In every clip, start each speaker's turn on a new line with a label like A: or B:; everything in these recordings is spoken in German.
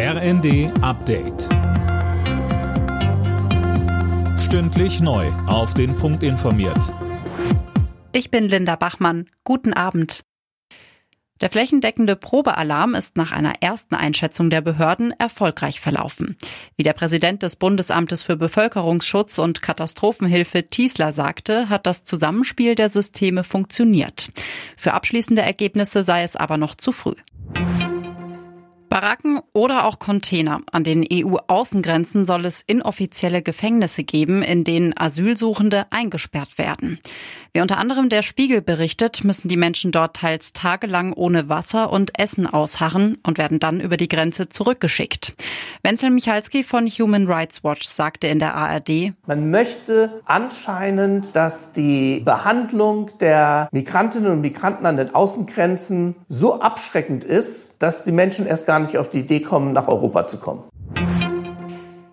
A: RND Update. Stündlich neu. Auf den Punkt informiert.
B: Ich bin Linda Bachmann. Guten Abend. Der flächendeckende Probealarm ist nach einer ersten Einschätzung der Behörden erfolgreich verlaufen. Wie der Präsident des Bundesamtes für Bevölkerungsschutz und Katastrophenhilfe Tiesler sagte, hat das Zusammenspiel der Systeme funktioniert. Für abschließende Ergebnisse sei es aber noch zu früh. Baracken oder auch Container. An den EU-Außengrenzen soll es inoffizielle Gefängnisse geben, in denen Asylsuchende eingesperrt werden. Wie unter anderem der Spiegel berichtet, müssen die Menschen dort teils tagelang ohne Wasser und Essen ausharren und werden dann über die Grenze zurückgeschickt. Wenzel Michalski von Human Rights Watch sagte in der ARD,
C: Man möchte anscheinend, dass die Behandlung der Migrantinnen und Migranten an den Außengrenzen so abschreckend ist, dass die Menschen erst gar nicht auf die Idee kommen, nach Europa zu kommen.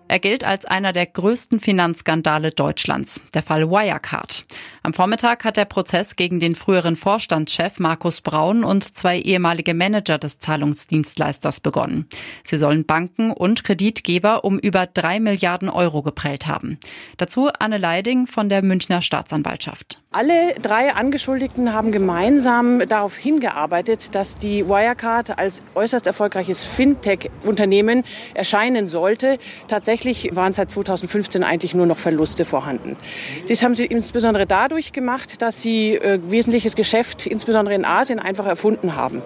B: Er gilt als einer der größten Finanzskandale Deutschlands, der Fall Wirecard. Am Vormittag hat der Prozess gegen den früheren Vorstandschef Markus Braun und zwei ehemalige Manager des Zahlungsdienstleisters begonnen. Sie sollen Banken und Kreditgeber um über drei Milliarden Euro geprellt haben. Dazu Anne Leiding von der Münchner Staatsanwaltschaft.
D: Alle drei Angeschuldigten haben gemeinsam darauf hingearbeitet, dass die Wirecard als äußerst erfolgreiches Fintech-Unternehmen erscheinen sollte. Tatsächlich waren seit 2015 eigentlich nur noch Verluste vorhanden. Dies haben sie insbesondere dadurch gemacht, dass sie äh, wesentliches Geschäft insbesondere in Asien einfach erfunden haben.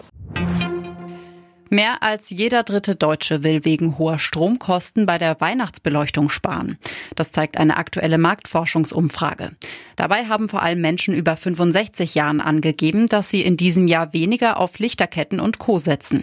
B: Mehr als jeder dritte Deutsche will wegen hoher Stromkosten bei der Weihnachtsbeleuchtung sparen. Das zeigt eine aktuelle Marktforschungsumfrage. Dabei haben vor allem Menschen über 65 Jahren angegeben, dass sie in diesem Jahr weniger auf Lichterketten und Co setzen.